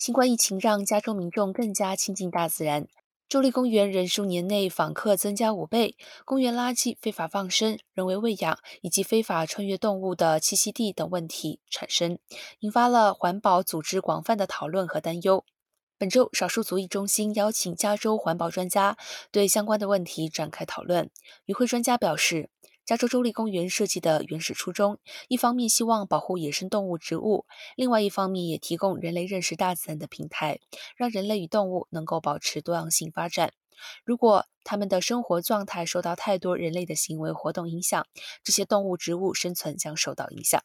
新冠疫情让加州民众更加亲近大自然。州立公园人数年内访客增加五倍，公园垃圾非法放生、人为喂养以及非法穿越动物的栖息地等问题产生，引发了环保组织广泛的讨论和担忧。本周，少数族裔中心邀请加州环保专家对相关的问题展开讨论。与会专家表示。加州州立公园设计的原始初衷，一方面希望保护野生动物、植物，另外一方面也提供人类认识大自然的平台，让人类与动物能够保持多样性发展。如果他们的生活状态受到太多人类的行为活动影响，这些动物、植物生存将受到影响。